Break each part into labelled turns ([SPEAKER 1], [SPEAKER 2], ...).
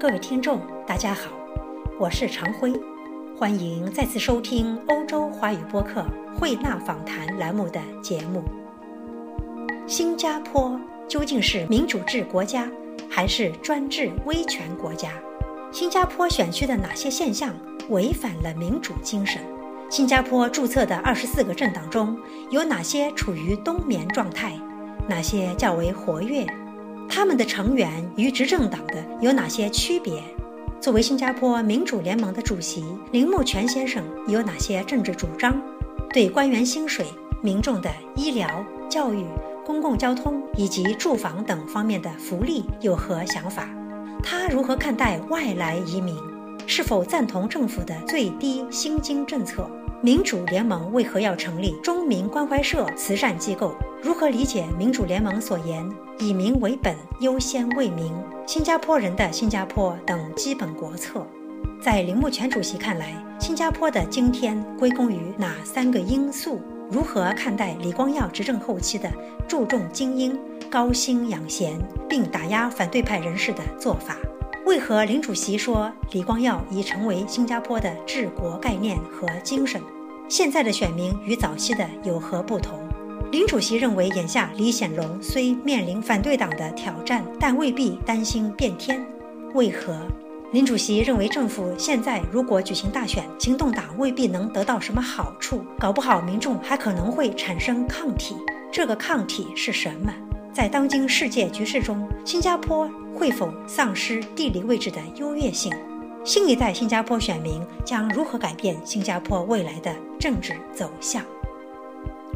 [SPEAKER 1] 各位听众，大家好，我是常辉，欢迎再次收听欧洲华语播客慧纳访谈栏目的节目。新加坡究竟是民主制国家还是专制威权国家？新加坡选区的哪些现象违反了民主精神？新加坡注册的二十四个政党中有哪些处于冬眠状态？哪些较为活跃？他们的成员与执政党的有哪些区别？作为新加坡民主联盟的主席，林木全先生有哪些政治主张？对官员薪水、民众的医疗、教育、公共交通以及住房等方面的福利有何想法？他如何看待外来移民？是否赞同政府的最低薪金政策？民主联盟为何要成立中民关怀社慈善机构？如何理解民主联盟所言“以民为本，优先为民”、新加坡人的新加坡等基本国策？在铃木全主席看来，新加坡的今天归功于哪三个因素？如何看待李光耀执政后期的注重精英、高薪养闲，并打压反对派人士的做法？为何林主席说李光耀已成为新加坡的治国概念和精神？现在的选民与早期的有何不同？林主席认为，眼下李显龙虽面临反对党的挑战，但未必担心变天。为何？林主席认为，政府现在如果举行大选，行动党未必能得到什么好处，搞不好民众还可能会产生抗体。这个抗体是什么？在当今世界局势中，新加坡会否丧失地理位置的优越性？新一代新加坡选民将如何改变新加坡未来的政治走向？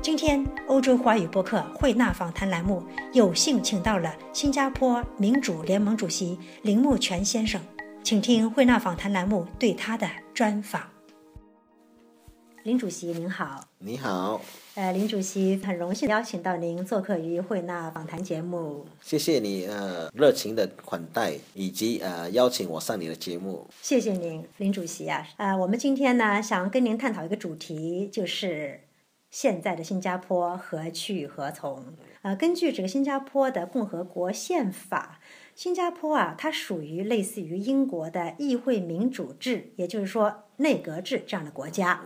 [SPEAKER 1] 今天，欧洲华语播客慧纳访谈栏目有幸请到了新加坡民主联盟主席林木泉先生，请听慧纳访谈栏目对他的专访。林主席您好，
[SPEAKER 2] 你好，
[SPEAKER 1] 呃，林主席很荣幸邀请到您做客于慧纳访谈节目，
[SPEAKER 2] 谢谢你呃热情的款待以及呃邀请我上你的节目，
[SPEAKER 1] 谢谢您，林主席啊，呃，我们今天呢想跟您探讨一个主题，就是。现在的新加坡何去何从？呃，根据这个新加坡的共和国宪法，新加坡啊，它属于类似于英国的议会民主制，也就是说内阁制这样的国家。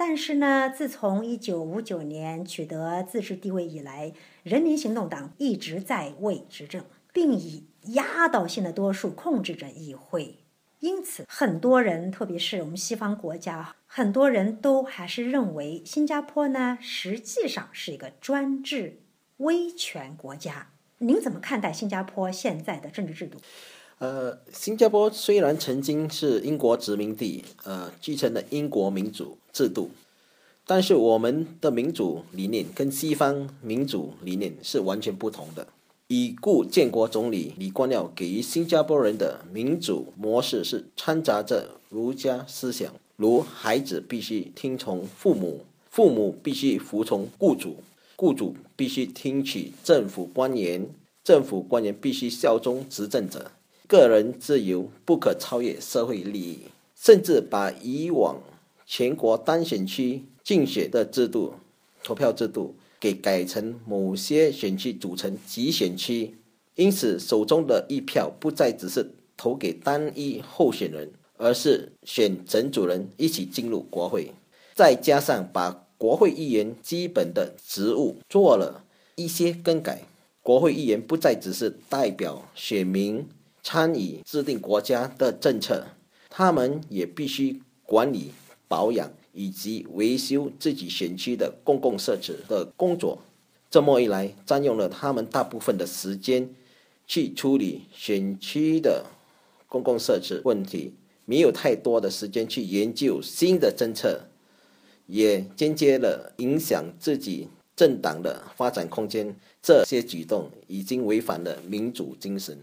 [SPEAKER 1] 但是呢，自从一九五九年取得自治地位以来，人民行动党一直在位执政，并以压倒性的多数控制着议会。因此，很多人，特别是我们西方国家，很多人都还是认为新加坡呢，实际上是一个专制威权国家。您怎么看待新加坡现在的政治制度？
[SPEAKER 2] 呃，新加坡虽然曾经是英国殖民地，呃，继承了英国民主制度，但是我们的民主理念跟西方民主理念是完全不同的。已故建国总理李光耀给予新加坡人的民主模式是掺杂着儒家思想，如孩子必须听从父母，父母必须服从雇主，雇主必须听取政府官员，政府官员必须效忠执政者，个人自由不可超越社会利益，甚至把以往全国单选区竞选的制度、投票制度。给改成某些选区组成集选区，因此手中的一票不再只是投给单一候选人，而是选整组人一起进入国会。再加上把国会议员基本的职务做了一些更改，国会议员不再只是代表选民参与制定国家的政策，他们也必须管理保养。以及维修自己选区的公共设施的工作，这么一来，占用了他们大部分的时间去处理选区的公共设施问题，没有太多的时间去研究新的政策，也间接了影响自己政党的发展空间。这些举动已经违反了民主精神。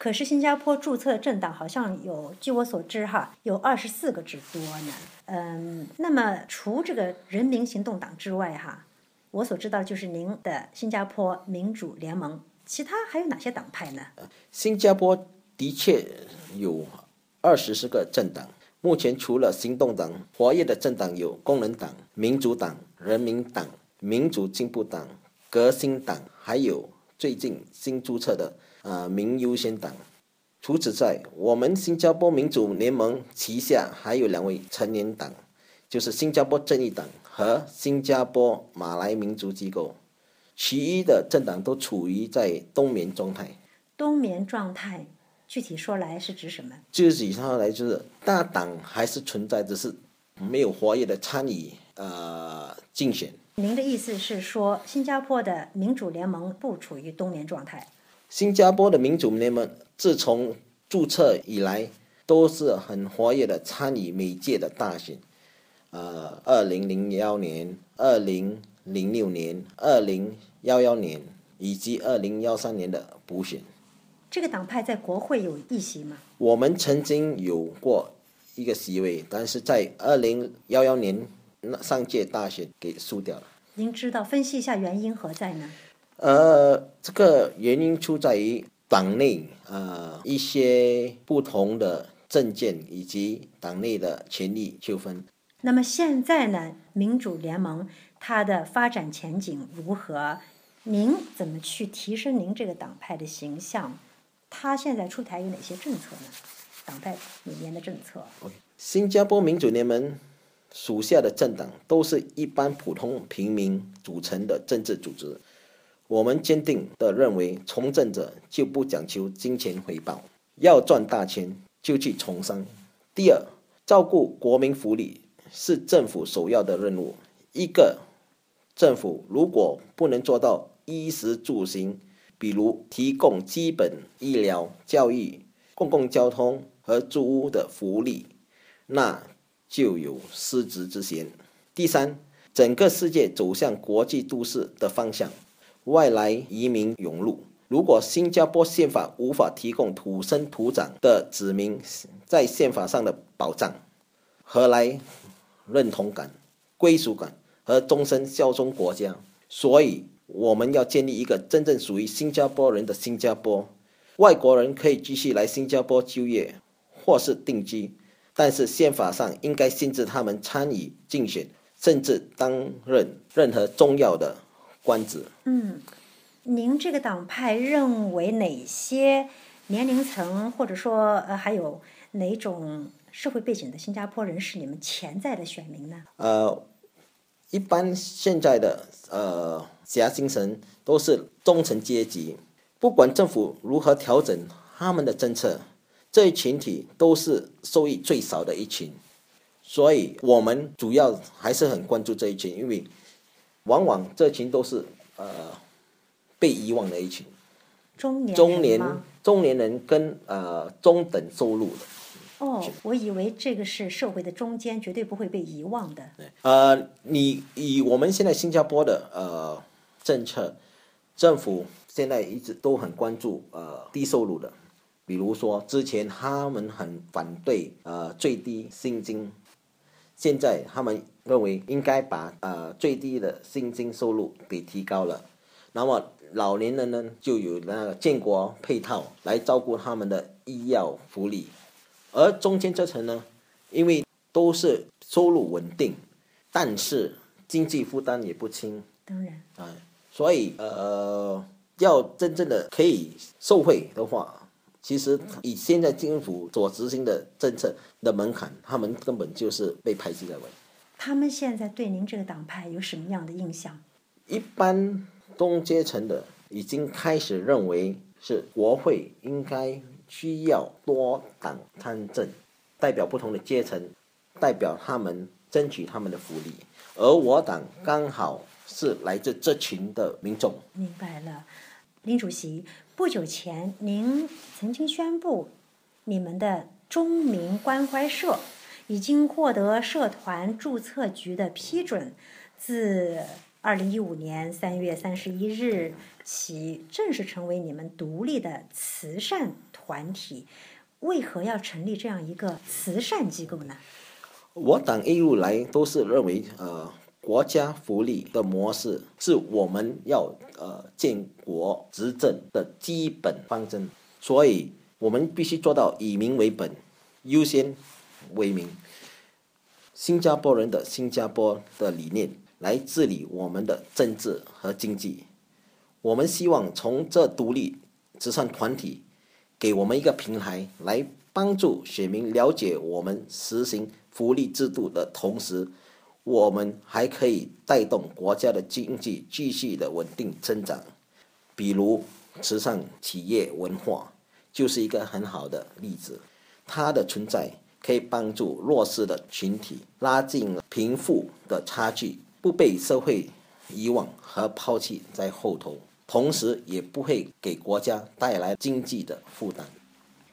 [SPEAKER 1] 可是新加坡注册政党好像有，据我所知哈，有二十四个之多呢。嗯，那么除这个人民行动党之外哈，我所知道就是您的新加坡民主联盟，其他还有哪些党派呢？
[SPEAKER 2] 新加坡的确有二十四个政党，目前除了行动党，活跃的政党有工人党、民主党、人民党、民主进步党、革新党，还有最近新注册的。呃，民优先党，除此之外，我们新加坡民主联盟旗下还有两位成员党，就是新加坡正义党和新加坡马来民族机构，其余的政党都处于在冬眠状态。
[SPEAKER 1] 冬眠状态，具体说来是指什么？
[SPEAKER 2] 具体上来就是大党还是存在，只是没有活跃的参与呃竞选。
[SPEAKER 1] 您的意思是说，新加坡的民主联盟不处于冬眠状态？
[SPEAKER 2] 新加坡的民主联盟自从注册以来，都是很活跃的参与每届的大选，呃，二零零幺年、二零零六年、二零幺幺年以及二零幺三年的补选。
[SPEAKER 1] 这个党派在国会有议席吗？
[SPEAKER 2] 我们曾经有过一个席位，但是在二零幺幺年那上届大选给输掉了。
[SPEAKER 1] 您知道分析一下原因何在呢？
[SPEAKER 2] 呃，这个原因出在于党内呃一些不同的政见以及党内的权力纠纷。
[SPEAKER 1] 那么现在呢，民主联盟它的发展前景如何？您怎么去提升您这个党派的形象？它现在出台有哪些政策呢？党派里面的政策。
[SPEAKER 2] 新加坡民主联盟属下的政党都是一般普通平民组成的政治组织。我们坚定地认为，从政者就不讲求金钱回报，要赚大钱就去从商。第二，照顾国民福利是政府首要的任务。一个政府如果不能做到衣食住行，比如提供基本医疗、教育、公共交通和住屋的福利，那就有失职之嫌。第三，整个世界走向国际都市的方向。外来移民涌入，如果新加坡宪法无法提供土生土长的子民在宪法上的保障，何来认同感、归属感和终身效忠国家？所以，我们要建立一个真正属于新加坡人的新加坡。外国人可以继续来新加坡就业或是定居，但是宪法上应该限制他们参与竞选，甚至担任任何重要的。官职。
[SPEAKER 1] 嗯，您这个党派认为哪些年龄层，或者说呃，还有哪种社会背景的新加坡人是你们潜在的选民呢？
[SPEAKER 2] 呃，一般现在的呃夹心层都是中层阶级，不管政府如何调整他们的政策，这一群体都是受益最少的一群，所以我们主要还是很关注这一群，因为。往往这群都是呃被遗忘的一群，
[SPEAKER 1] 中年
[SPEAKER 2] 中年中年人跟呃中等收入的。
[SPEAKER 1] 哦，我以为这个是社会的中间，绝对不会被遗忘的。
[SPEAKER 2] 呃，你以我们现在新加坡的呃政策，政府现在一直都很关注呃低收入的，比如说之前他们很反对呃最低薪金。现在他们认为应该把呃最低的薪金收入给提高了，那么老年人呢就有那个建国配套来照顾他们的医药福利，而中间这层呢，因为都是收入稳定，但是经济负担也不轻，
[SPEAKER 1] 当然，
[SPEAKER 2] 啊，所以呃要真正的可以受惠的话。其实以现在政府所执行的政策的门槛，他们根本就是被排挤在外。
[SPEAKER 1] 他们现在对您这个党派有什么样的印象？
[SPEAKER 2] 一般中阶层的已经开始认为是国会应该需要多党参政，代表不同的阶层，代表他们争取他们的福利。而我党刚好是来自这群的民众。
[SPEAKER 1] 明白了。林主席，不久前您曾经宣布，你们的中民关怀社已经获得社团注册局的批准，自二零一五年三月三十一日起正式成为你们独立的慈善团体。为何要成立这样一个慈善机构呢？
[SPEAKER 2] 我党一路来都是认为，呃。国家福利的模式是我们要呃建国执政的基本方针，所以我们必须做到以民为本，优先为民。新加坡人的新加坡的理念来治理我们的政治和经济。我们希望从这独立慈善团体给我们一个平台，来帮助选民了解我们实行福利制度的同时，我们还可以带动国家的经济继续的稳定增长。比如慈善企业文化就是一个很好的例子，它的存在可以帮助弱势的群体拉近贫富的差距，不被社会遗忘和抛弃在后头。同时也不会给国家带来经济的负担。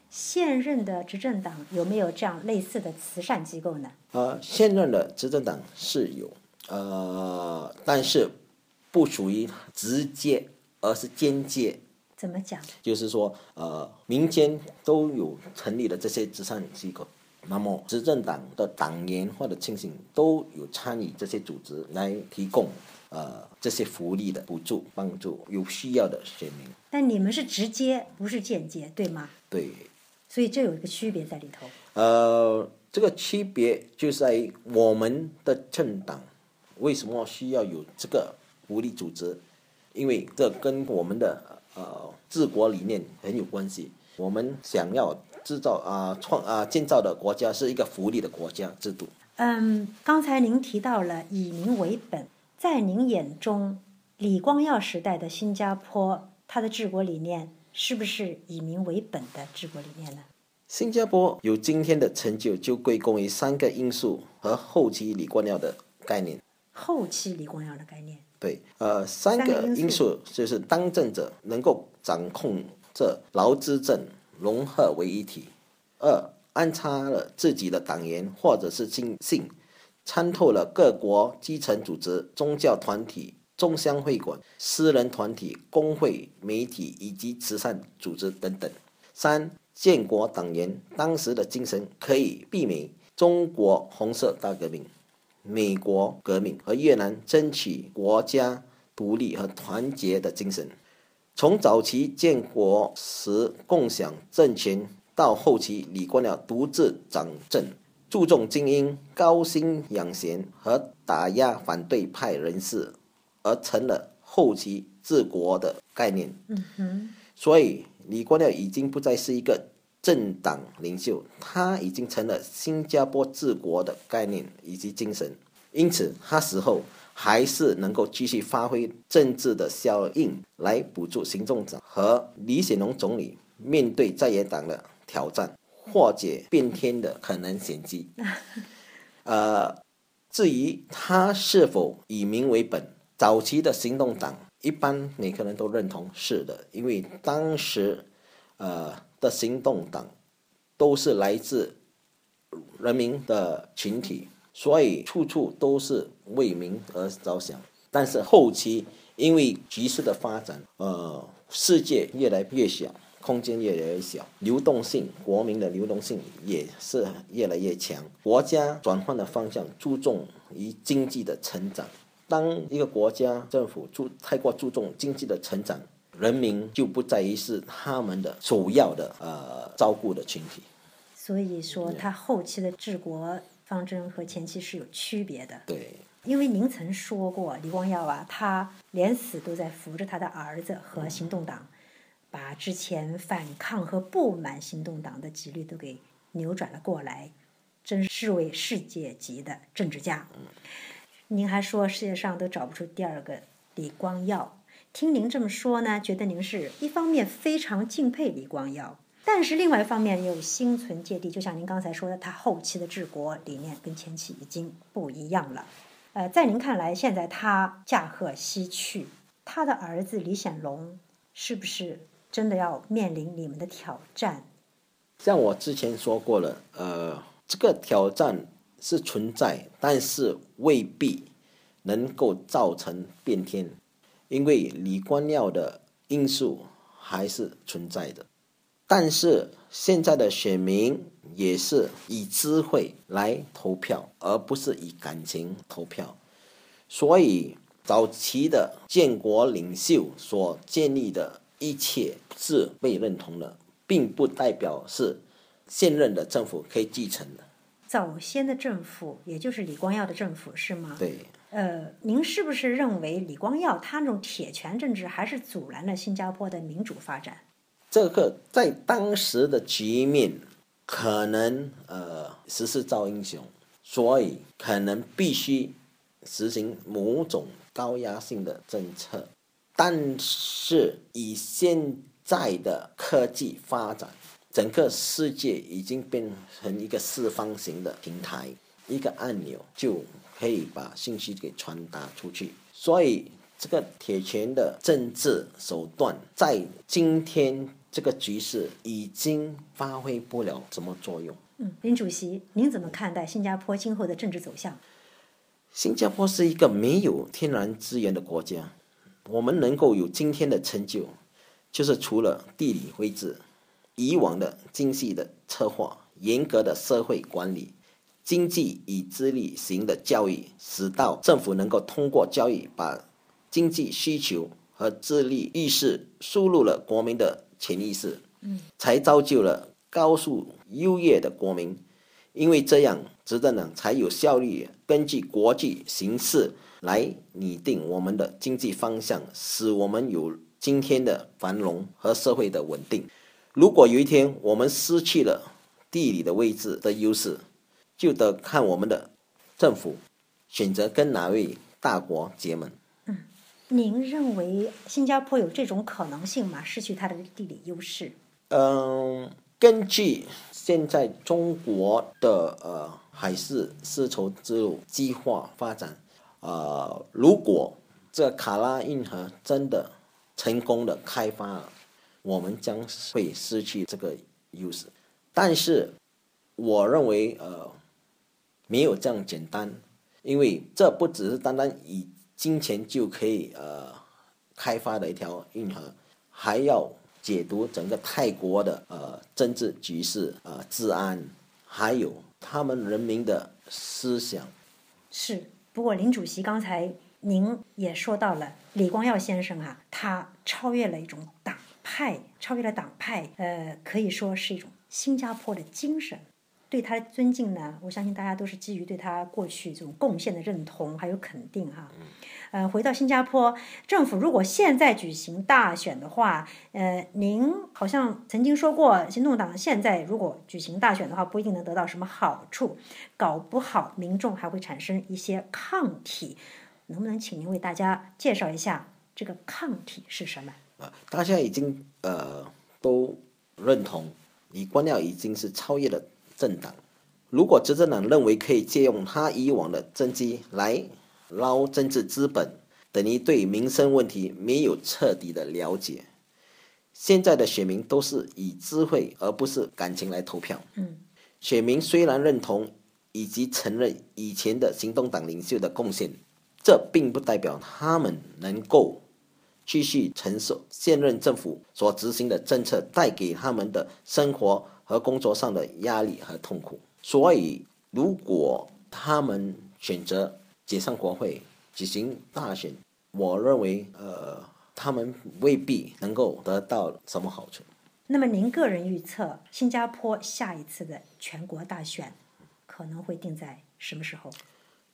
[SPEAKER 1] 现任的执政党有没有这样类似的慈善机构呢？
[SPEAKER 2] 呃，现任的执政党是有，呃，但是不属于直接，而是间接。
[SPEAKER 1] 怎么讲？
[SPEAKER 2] 就是说，呃，民间都有成立的这些慈善机构，那么执政党的党员或者亲信都有参与这些组织来提供。呃，这些福利的补助，帮助有需要的选民。
[SPEAKER 1] 但你们是直接，不是间接，对吗？
[SPEAKER 2] 对。
[SPEAKER 1] 所以这有一个区别在里头。
[SPEAKER 2] 呃，这个区别就在于我们的政党为什么需要有这个福利组织？因为这跟我们的呃治国理念很有关系。我们想要制造啊创啊建造的国家是一个福利的国家制度。
[SPEAKER 1] 嗯，刚才您提到了以民为本。在您眼中，李光耀时代的新加坡，它的治国理念是不是以民为本的治国理念呢？
[SPEAKER 2] 新加坡有今天的成就，就归功于三个因素和后期李光耀的概念。
[SPEAKER 1] 后期李光耀的概念？
[SPEAKER 2] 对，呃，三个因素就是当政者能够掌控这劳资政融合为一体；二，安插了自己的党员或者是亲信。参透了各国基层组织、宗教团体、中乡会馆、私人团体、工会、媒体以及慈善组织等等。三、建国党员当时的精神可以媲美中国红色大革命、美国革命和越南争取国家独立和团结的精神。从早期建国时共享政权，到后期李光耀独自掌政。注重精英、高薪养贤和打压反对派人士，而成了后期治国的概念。所以李光耀已经不再是一个政党领袖，他已经成了新加坡治国的概念以及精神。因此，他死后还是能够继续发挥政治的效应，来补助行政长和李显龙总理面对在野党的挑战。化解变天的可能险机。呃，至于他是否以民为本，早期的行动党一般每个人都认同是的，因为当时呃的行动党都是来自人民的群体，所以处处都是为民而着想。但是后期因为局势的发展，呃，世界越来越小。空间越来越小，流动性，国民的流动性也是越来越强。国家转换的方向注重于经济的成长。当一个国家政府注太过注重经济的成长，人民就不再于是他们的首要的呃照顾的群体。
[SPEAKER 1] 所以说，他后期的治国方针和前期是有区别的。
[SPEAKER 2] 对，
[SPEAKER 1] 因为您曾说过，李光耀啊，他连死都在扶着他的儿子和行动党。把之前反抗和不满行动党的几率都给扭转了过来，真是位世界级的政治家。您还说世界上都找不出第二个李光耀，听您这么说呢，觉得您是一方面非常敬佩李光耀，但是另外一方面又心存芥蒂。就像您刚才说的，他后期的治国理念跟前期已经不一样了。呃，在您看来，现在他驾鹤西去，他的儿子李显龙是不是？真的要面临你们的挑战，
[SPEAKER 2] 像我之前说过了，呃，这个挑战是存在，但是未必能够造成变天，因为李光耀的因素还是存在的。但是现在的选民也是以智慧来投票，而不是以感情投票，所以早期的建国领袖所建立的。一切是被认同的，并不代表是现任的政府可以继承的。
[SPEAKER 1] 早先的政府，也就是李光耀的政府，是吗？
[SPEAKER 2] 对。
[SPEAKER 1] 呃，您是不是认为李光耀他那种铁拳政治还是阻拦了新加坡的民主发展？
[SPEAKER 2] 这个在当时的局面，可能呃时势造英雄，所以可能必须实行某种高压性的政策。但是以现在的科技发展，整个世界已经变成一个四方形的平台，一个按钮就可以把信息给传达出去。所以这个铁拳的政治手段，在今天。这个局势已经发挥不了什么作用。
[SPEAKER 1] 嗯，林主席，您怎么看待新加坡今后的政治走向？
[SPEAKER 2] 新加坡是一个没有天然资源的国家，我们能够有今天的成就，就是除了地理位置、以往的精细的策划、严格的社会管理、经济以资历型的教育，使到政府能够通过教育把经济需求和自立意识输入了国民的。潜意识，嗯，才造就了高速优越的国民，因为这样执政党才有效率根据国际形势来拟定我们的经济方向，使我们有今天的繁荣和社会的稳定。如果有一天我们失去了地理的位置的优势，就得看我们的政府选择跟哪位大国结盟。
[SPEAKER 1] 您认为新加坡有这种可能性吗？失去它的地理优势？
[SPEAKER 2] 嗯，根据现在中国的呃海事丝绸之路计划发展，呃，如果这卡拉运河真的成功的开发了，我们将会失去这个优势。但是，我认为呃没有这样简单，因为这不只是单单以。金钱就可以呃开发的一条运河，还要解读整个泰国的呃政治局势呃治安，还有他们人民的思想。
[SPEAKER 1] 是，不过林主席刚才您也说到了李光耀先生啊，他超越了一种党派，超越了党派，呃，可以说是一种新加坡的精神。对他的尊敬呢，我相信大家都是基于对他过去这种贡献的认同还有肯定哈。呃，回到新加坡政府，如果现在举行大选的话，呃，您好像曾经说过，行动党现在如果举行大选的话，不一定能得到什么好处，搞不好民众还会产生一些抗体。能不能请您为大家介绍一下这个抗体是什么？
[SPEAKER 2] 啊，大家已经呃都认同，李光耀已经是超越了。政党，如果执政党认为可以借用他以往的政绩来捞政治资本，等于对民生问题没有彻底的了解。现在的选民都是以智慧而不是感情来投票。
[SPEAKER 1] 嗯，
[SPEAKER 2] 选民虽然认同以及承认以前的行动党领袖的贡献，这并不代表他们能够继续承受现任政府所执行的政策带给他们的生活。和工作上的压力和痛苦，所以如果他们选择解散国会举行大选，我认为呃，他们未必能够得到什么好处。
[SPEAKER 1] 那么您个人预测，新加坡下一次的全国大选可能会定在什么时候？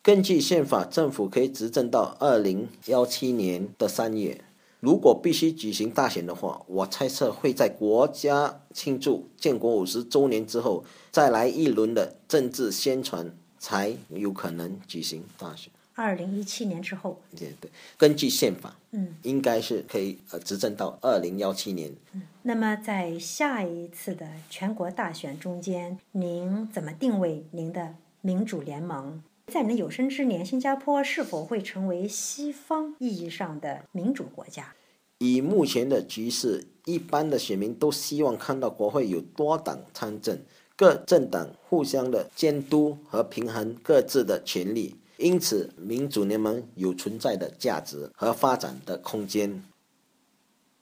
[SPEAKER 2] 根据宪法，政府可以执政到二零幺七年的三月。如果必须举行大选的话，我猜测会在国家庆祝建国五十周年之后，再来一轮的政治宣传，才有可能举行大选。
[SPEAKER 1] 二零一七年之后，
[SPEAKER 2] 对对，根据宪法，
[SPEAKER 1] 嗯，
[SPEAKER 2] 应该是可以呃执政到二零幺七年。
[SPEAKER 1] 嗯，那么在下一次的全国大选中间，您怎么定位您的民主联盟？在你的有生之年，新加坡是否会成为西方意义上的民主国家？
[SPEAKER 2] 以目前的局势，一般的选民都希望看到国会有多党参政，各政党互相的监督和平衡各自的权利，因此民主联盟有存在的价值和发展的空间。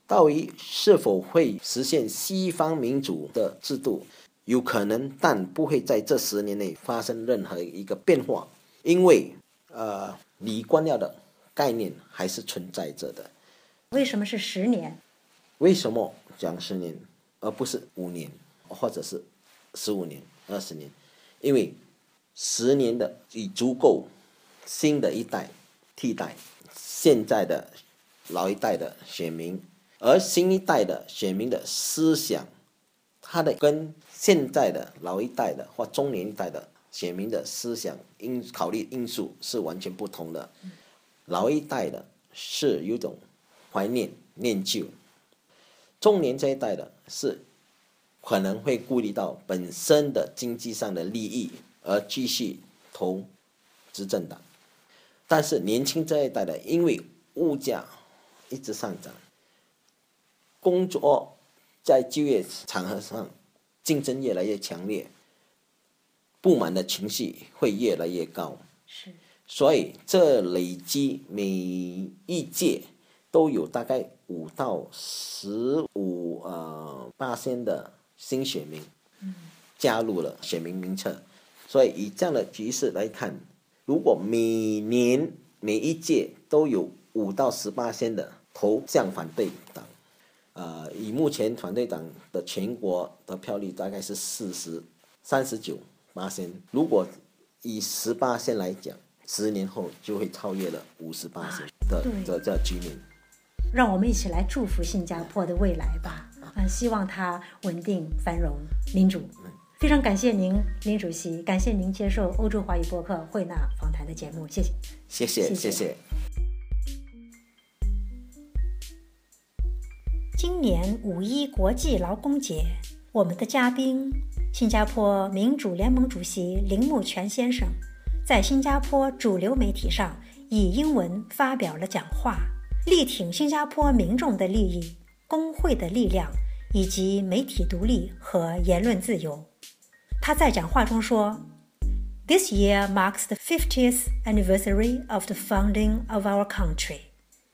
[SPEAKER 2] 到于是否会实现西方民主的制度？有可能，但不会在这十年内发生任何一个变化，因为呃，李光耀的概念还是存在着的。
[SPEAKER 1] 为什么是十年？
[SPEAKER 2] 为什么讲十年，而不是五年，或者是十五年、二十年？因为十年的已足够新的一代替代现在的老一代的选民，而新一代的选民的思想，他的跟现在的老一代的或中年一代的选民的思想因考虑因素是完全不同的。老一代的是有种怀念念旧，中年这一代的是可能会顾虑到本身的经济上的利益而继续投执政党，但是年轻这一代的因为物价一直上涨。工作在就业场合上竞争越来越强烈，不满的情绪会越来越高。
[SPEAKER 1] 是，
[SPEAKER 2] 所以这累积每一届都有大概五到十五呃八千的新选民加入了选民名册。所以以这样的局势来看，如果每年每一届都有五到十八千的投向反对党。呃，以目前团队党的全国的票率大概是四十三十九八仙，如果以十八仙来讲，十年后就会超越了五十八仙的的这居民。
[SPEAKER 1] 让我们一起来祝福新加坡的未来吧！嗯，希望它稳定、繁荣、民主。非常感谢您，林主席，感谢您接受欧洲华语博客会纳访谈的节目，谢谢。
[SPEAKER 2] 谢谢，谢谢。
[SPEAKER 1] 今年五一国际劳工节，我们的嘉宾新加坡民主联盟主席林木泉先生，在新加坡主流媒体上以英文发表了讲话，力挺新加坡民众的利益、工会的力量以及媒体独立和言论自由。他在讲话中说：“This year marks the 50th anniversary of the founding of our country.”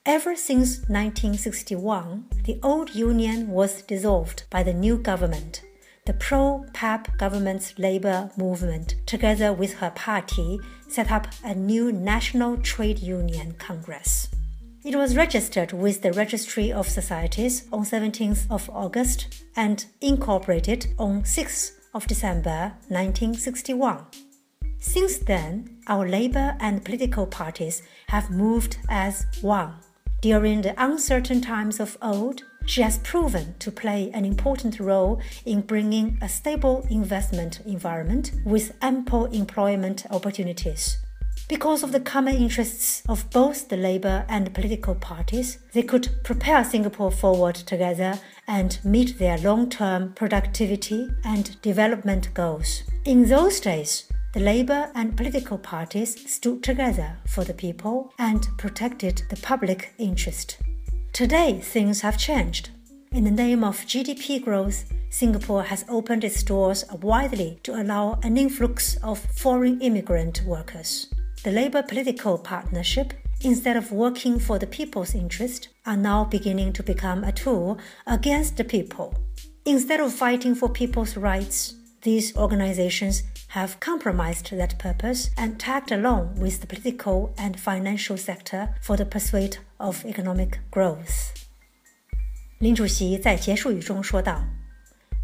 [SPEAKER 1] Ever since 1961, the old union was dissolved by the new government. The pro PAP government's labor movement, together with her party, set up a new National Trade Union Congress. It was registered with the Registry of Societies on 17th of August and incorporated on 6th of December 1961. Since then, our labor and political parties have moved as one. During the uncertain times of old, she has proven to play an important role in bringing a stable investment environment with ample employment opportunities. Because of the common interests of both the labor and political parties, they could propel Singapore forward together and meet their long term productivity and development goals. In those days, the labor and political parties stood together for the people and protected the public interest. Today, things have changed. In the name of GDP growth, Singapore has opened its doors widely to allow an influx of foreign immigrant workers. The Labour political partnership, instead of working for the people's interest, are now beginning to become a tool against the people. Instead of fighting for people's rights, these organizations have compromised that purpose and tagged along with the political and financial sector for the pursuit of economic growth. 林主席在结束语中说道：“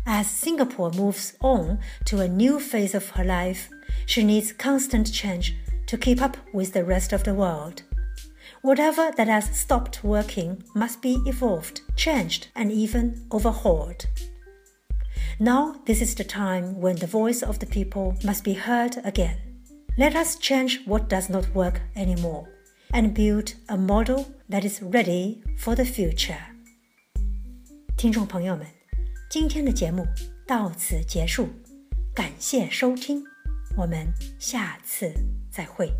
[SPEAKER 1] As Singapore moves on to a new phase of her life, she needs constant change to keep up with the rest of the world. Whatever that has stopped working must be evolved, changed, and even overhauled. Now, this is the time when the voice of the people must be heard again. Let us change what does not work anymore and build a model that is ready for the future. 听众朋友们，今天的节目到此结束，感谢收听，我们下次再会。